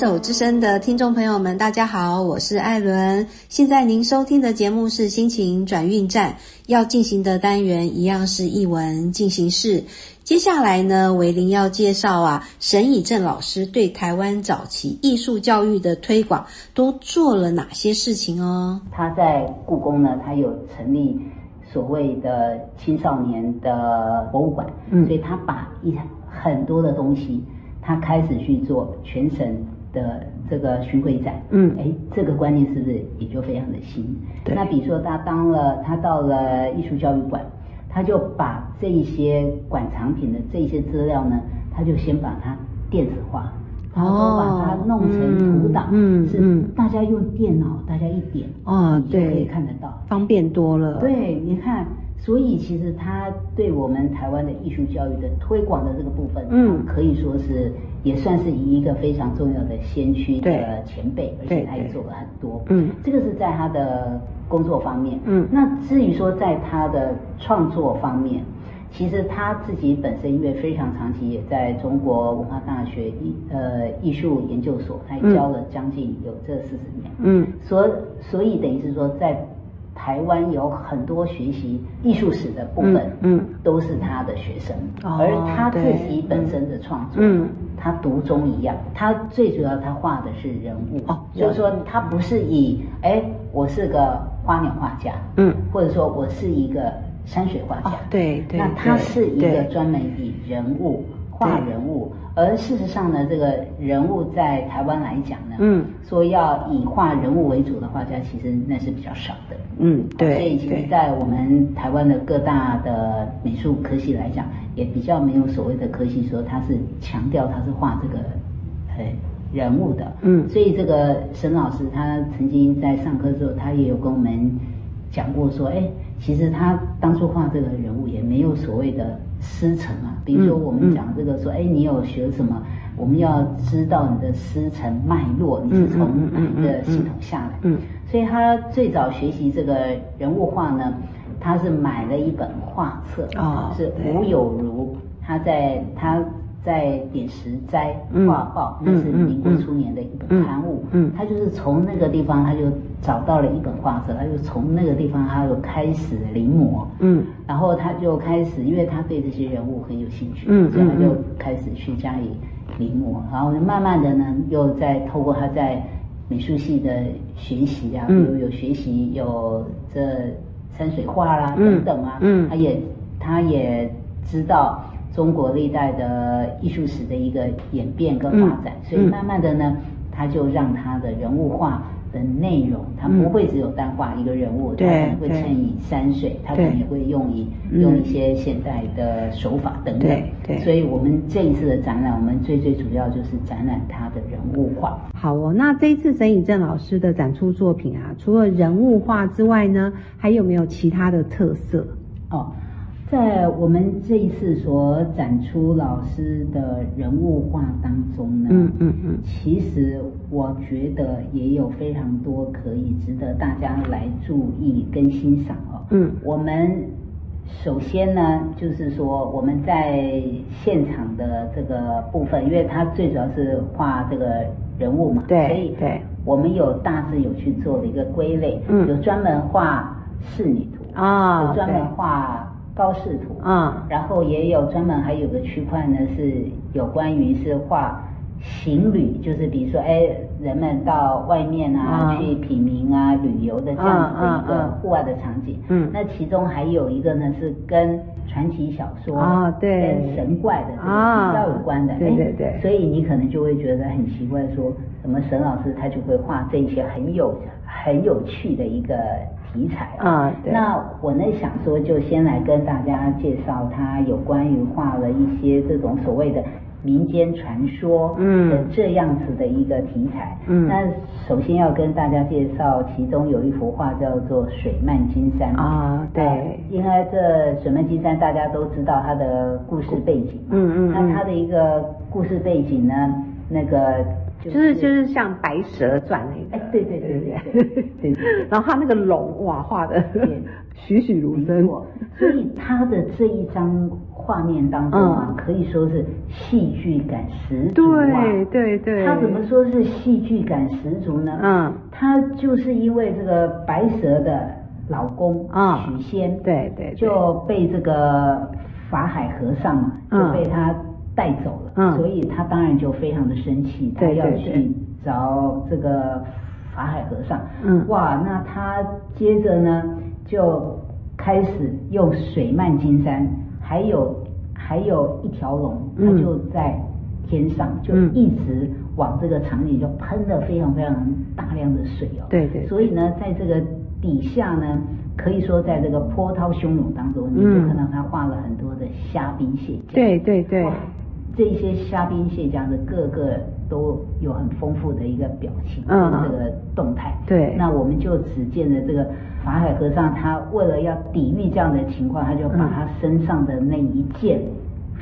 牵手之声的听众朋友们，大家好，我是艾伦。现在您收听的节目是心情转运站，要进行的单元一样是译文进行式。接下来呢，维林要介绍啊，沈以正老师对台湾早期艺术教育的推广都做了哪些事情哦？他在故宫呢，他有成立所谓的青少年的博物馆，嗯，所以他把一很多的东西。他开始去做全省的这个巡回展，嗯，哎，这个观念是不是也就非常的新？那比如说他当了，他到了艺术教育馆，他就把这一些馆藏品的这些资料呢，他就先把它电子化，然后把它弄成图档，嗯，是大家用电脑，大家一点，哦，对，可以看得到，方便多了。对，你看。所以其实他对我们台湾的艺术教育的推广的这个部分，嗯，可以说是也算是一个非常重要的先驱的前辈，而且他也做了很多，嗯，这个是在他的工作方面，嗯，那至于说在他的创作方面，其实他自己本身因为非常长期也在中国文化大学艺呃艺术研究所，他也教了将近有这四十年，嗯，所所以等于是说在。台湾有很多学习艺术史的部分，嗯，都是他的学生，而他自己本身的创作，嗯，他独中一样，他最主要他画的是人物，哦，就是说他不是以，哎，我是个花鸟画家，嗯，或者说我是一个山水画家，对对，那他是一个专门以人物画人物。而事实上呢，这个人物在台湾来讲呢，嗯，说要以画人物为主的画家，其实那是比较少的，嗯，对。所以其实，在我们台湾的各大的美术科系来讲，也比较没有所谓的科系说他是强调他是画这个呃人物的，嗯。所以这个沈老师他曾经在上课的时候，他也有跟我们讲过说，哎，其实他当初画这个人物也没有所谓的。师承啊，比如说我们讲这个说，哎，你有学什么？我们要知道你的师承脉络，你是从哪一个系统下来？嗯，所以他最早学习这个人物画呢，他是买了一本画册啊，是吴有如他在他。在点石斋画报，那是民国初年的一本刊物。嗯，他就是从那个地方，他就找到了一本画册，他就从那个地方，他就开始临摹。嗯，然后他就开始，因为他对这些人物很有兴趣，嗯，所以他就开始去加以临摹。然后慢慢的呢，又在透过他在美术系的学习啊，比如有学习有这山水画啦等等啊，嗯，他也他也知道。中国历代的艺术史的一个演变跟发展，所以慢慢的呢，他就让他的人物画的内容，他不会只有单画一个人物，他可能会衬以山水，他可能也会用以用一些现代的手法等等。对，所以我们这一次的展览，我们最最主要就是展览他的人物画。好哦，那这一次沈以正老师的展出作品啊，除了人物画之外呢，还有没有其他的特色？哦。在我们这一次所展出老师的人物画当中呢，嗯嗯嗯，其实我觉得也有非常多可以值得大家来注意跟欣赏哦。嗯，我们首先呢，就是说我们在现场的这个部分，因为它最主要是画这个人物嘛，对，所以对，我们有大致有去做了一个归类，嗯，有专门画仕女图啊，有专门画。高视图，啊，然后也有专门还有个区块呢，是有关于是画行旅，就是比如说，哎，人们到外面啊去品茗啊旅游的这样子的一个户外的场景，嗯，那其中还有一个呢是跟传奇小说啊，对，跟神怪的这个比较有关的，对对对，所以你可能就会觉得很奇怪，说什么沈老师他就会画这些很有很有趣的一个。题材啊，那我呢想说，就先来跟大家介绍他有关于画了一些这种所谓的民间传说的这样子的一个题材。嗯，那首先要跟大家介绍，其中有一幅画叫做《水漫金山》啊，对，因为这《水漫金山》大家都知道它的故事背景。嗯嗯，那它的一个故事背景呢，那个。就是就是像白蛇传那个，哎，对对对对 对，然后他那个龙哇画的 栩栩如生，所以他的这一张画。面当中啊，可以说是戏剧感十足啊。对对对。他怎么说是戏剧感十足呢？嗯，他就是因为这个白蛇的老公啊许仙，对对，就被这个法海和尚嘛，就被他带走了，所以他当然就非常的生气，他要去找这个法海和尚。嗯，哇，那他接着呢就。开始用水漫金山，还有还有一条龙，它就在天上，就一直往这个场景就喷了非常非常大量的水哦。对对。所以呢，在这个底下呢，可以说在这个波涛汹涌当中，你就看到他画了很多的虾兵蟹将。对对对。这些虾兵蟹将的各个都有很丰富的一个表情跟这个动态。对。那我们就只见了这个。法海和尚他为了要抵御这样的情况，他就把他身上的那一件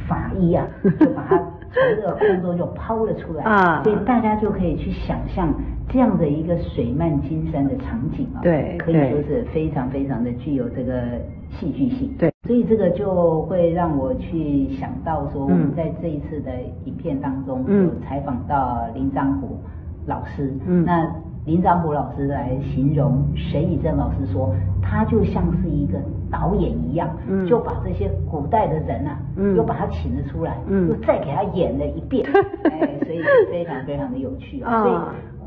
法衣啊，就把它从这个空中就抛了出来啊，所以大家就可以去想象这样的一个水漫金山的场景啊，对，可以说是非常非常的具有这个戏剧性。对，所以这个就会让我去想到说，我们在这一次的影片当中有采访到林章虎老师，嗯，那。林章甫老师来形容沈以正老师说，他就像是一个导演一样，就把这些古代的人啊，又把他请了出来，又再给他演了一遍，哎，所以非常非常的有趣 啊。所以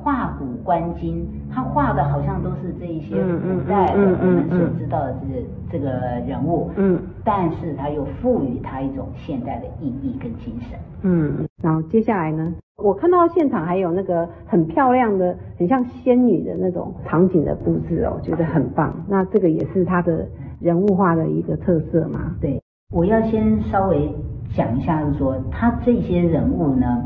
画古观今，他画的好像都是这一些古代的我们所知道的这这个人物，嗯，但是他又赋予他一种现代的意义跟精神，嗯，然后接下来呢？我看到现场还有那个很漂亮的、很像仙女的那种场景的布置哦，觉得很棒。那这个也是他的人物化的一个特色嘛？对，我要先稍微讲一下，是说他这些人物呢，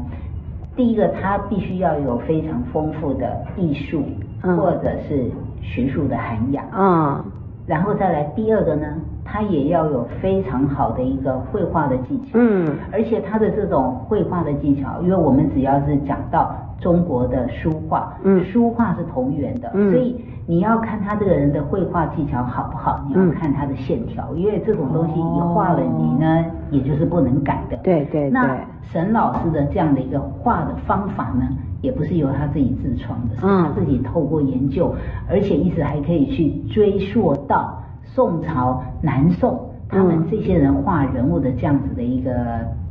第一个他必须要有非常丰富的艺术或者是学术的涵养啊，然后再来第二个呢。他也要有非常好的一个绘画的技巧，嗯，而且他的这种绘画的技巧，因为我们只要是讲到中国的书画，嗯，书画是同源的，所以你要看他这个人的绘画技巧好不好，你要看他的线条，因为这种东西一画了，你呢也就是不能改的。对对对。那沈老师的这样的一个画的方法呢，也不是由他自己自创的，是他自己透过研究，而且一直还可以去追溯到。宋朝、南宋，他们这些人画人物的这样子的一个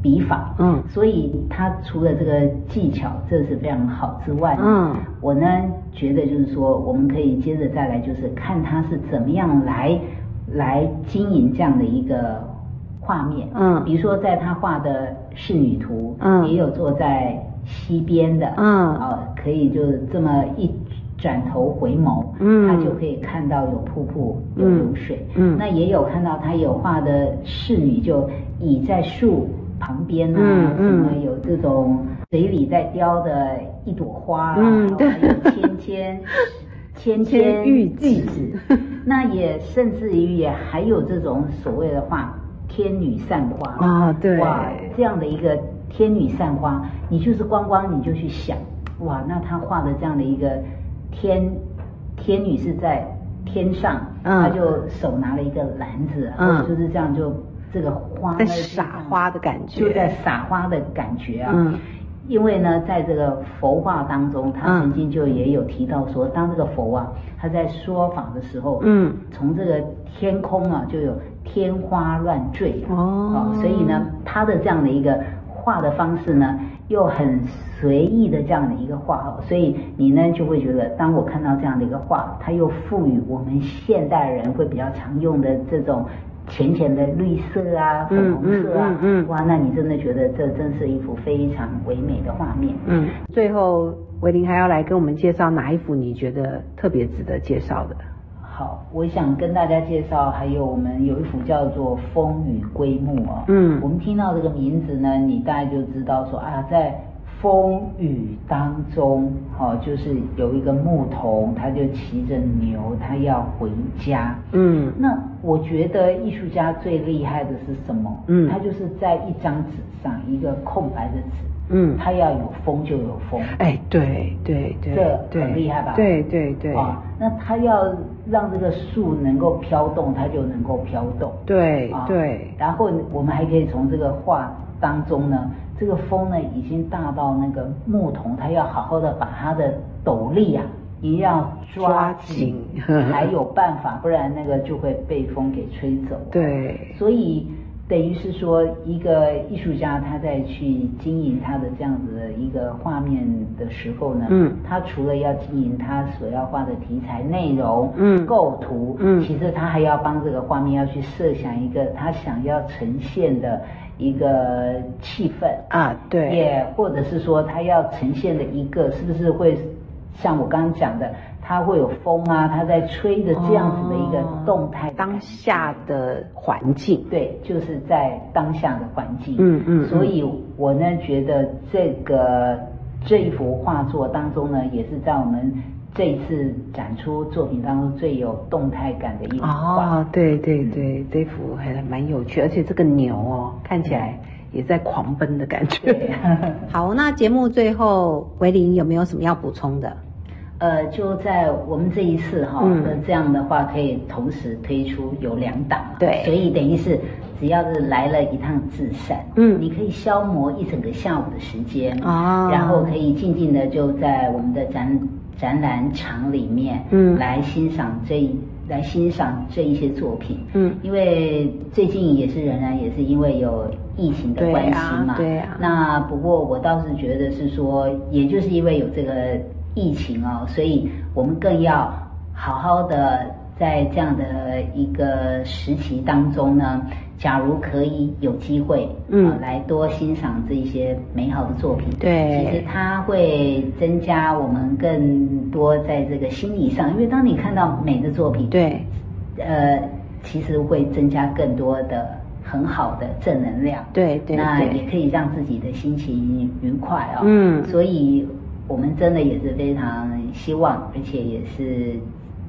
笔法，嗯，所以他除了这个技巧，这是非常好之外，嗯，我呢觉得就是说，我们可以接着再来，就是看他是怎么样来来经营这样的一个画面，嗯，比如说在他画的仕女图，嗯，也有坐在溪边的，嗯，哦，可以就这么一。转头回眸，嗯，他就可以看到有瀑布，有流水，嗯，那也有看到他有画的仕女就倚在树旁边啊，什么有这种嘴里在叼的一朵花啊，嗯，对，芊芊芊芊玉玉子，那也甚至于也还有这种所谓的画天女散花。啊，对，哇，这样的一个天女散花，你就是光光你就去想，哇，那他画的这样的一个。天天女是在天上，他就手拿了一个篮子，嗯，就是这样，就这个花在撒花的感觉，就在撒花的感觉啊。嗯，因为呢，在这个佛画当中，他曾经就也有提到说，当这个佛啊，他在说法的时候，嗯，从这个天空啊，就有天花乱坠哦，所以呢，他的这样的一个画的方式呢。又很随意的这样的一个画，所以你呢就会觉得，当我看到这样的一个画，它又赋予我们现代人会比较常用的这种浅浅的绿色啊、粉红色啊，哇，那你真的觉得这真是一幅非常唯美的画面。嗯，最后维林还要来跟我们介绍哪一幅你觉得特别值得介绍的？好，我想跟大家介绍，还有我们有一幅叫做《风雨归木》啊。嗯，我们听到这个名字呢，你大概就知道说啊，在风雨当中，哈，就是有一个牧童，他就骑着牛，他要回家。嗯，那我觉得艺术家最厉害的是什么？嗯，他就是在一张纸上，一个空白的纸。嗯，它要有风就有风，哎，对对对，这很厉害吧？对对对，啊，那他要让这个树能够飘动，它就能够飘动，对对。然后我们还可以从这个画当中呢，这个风呢已经大到那个牧童，他要好好的把他的斗笠啊一定要抓紧，才有办法，不然那个就会被风给吹走。对，所以。等于是说，一个艺术家他在去经营他的这样子的一个画面的时候呢，嗯，他除了要经营他所要画的题材内容，嗯，构图，嗯，其实他还要帮这个画面要去设想一个他想要呈现的一个气氛。啊，对，也或者是说他要呈现的一个是不是会像我刚刚讲的。它会有风啊，它在吹的这样子的一个动态，当下的环境，对，就是在当下的环境，嗯嗯，所以我呢觉得这个这一幅画作当中呢，也是在我们这一次展出作品当中最有动态感的一幅画。哦，对对对，这幅还蛮有趣，而且这个牛哦，看起来也在狂奔的感觉。好，那节目最后，维林有没有什么要补充的？呃，就在我们这一次哈，那这样的话可以同时推出有两档，对，所以等于是只要是来了一趟自善，嗯，你可以消磨一整个下午的时间，哦，然后可以静静的就在我们的展展览场里面，嗯，来欣赏这来欣赏这一些作品，嗯，因为最近也是仍然也是因为有疫情的关系嘛，对啊，那不过我倒是觉得是说，也就是因为有这个。疫情哦，所以我们更要好好的在这样的一个时期当中呢，假如可以有机会，嗯，来多欣赏这一些美好的作品，对，其实它会增加我们更多在这个心理上，因为当你看到美的作品，对，呃，其实会增加更多的很好的正能量，对对，那也可以让自己的心情愉快哦，嗯，所以。我们真的也是非常希望，而且也是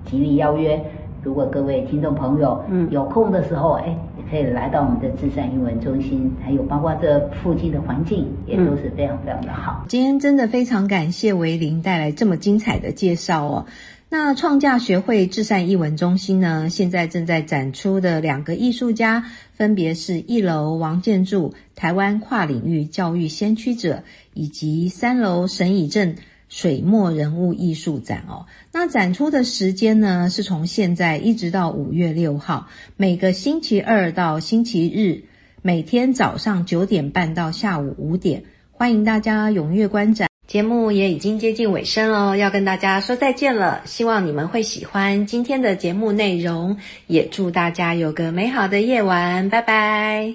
极力邀约。如果各位听众朋友嗯有空的时候，哎，也可以来到我们的智善英文中心，还有包括这附近的环境，也都是非常非常的好。今天真的非常感谢维林带来这么精彩的介绍哦。那创价学会至善译文中心呢，现在正在展出的两个艺术家，分别是一楼王建筑台湾跨领域教育先驱者，以及三楼沈以正水墨人物艺术展哦。那展出的时间呢，是从现在一直到五月六号，每个星期二到星期日，每天早上九点半到下午五点，欢迎大家踊跃观展。节目也已经接近尾声了，要跟大家说再见了。希望你们会喜欢今天的节目内容，也祝大家有个美好的夜晚，拜拜。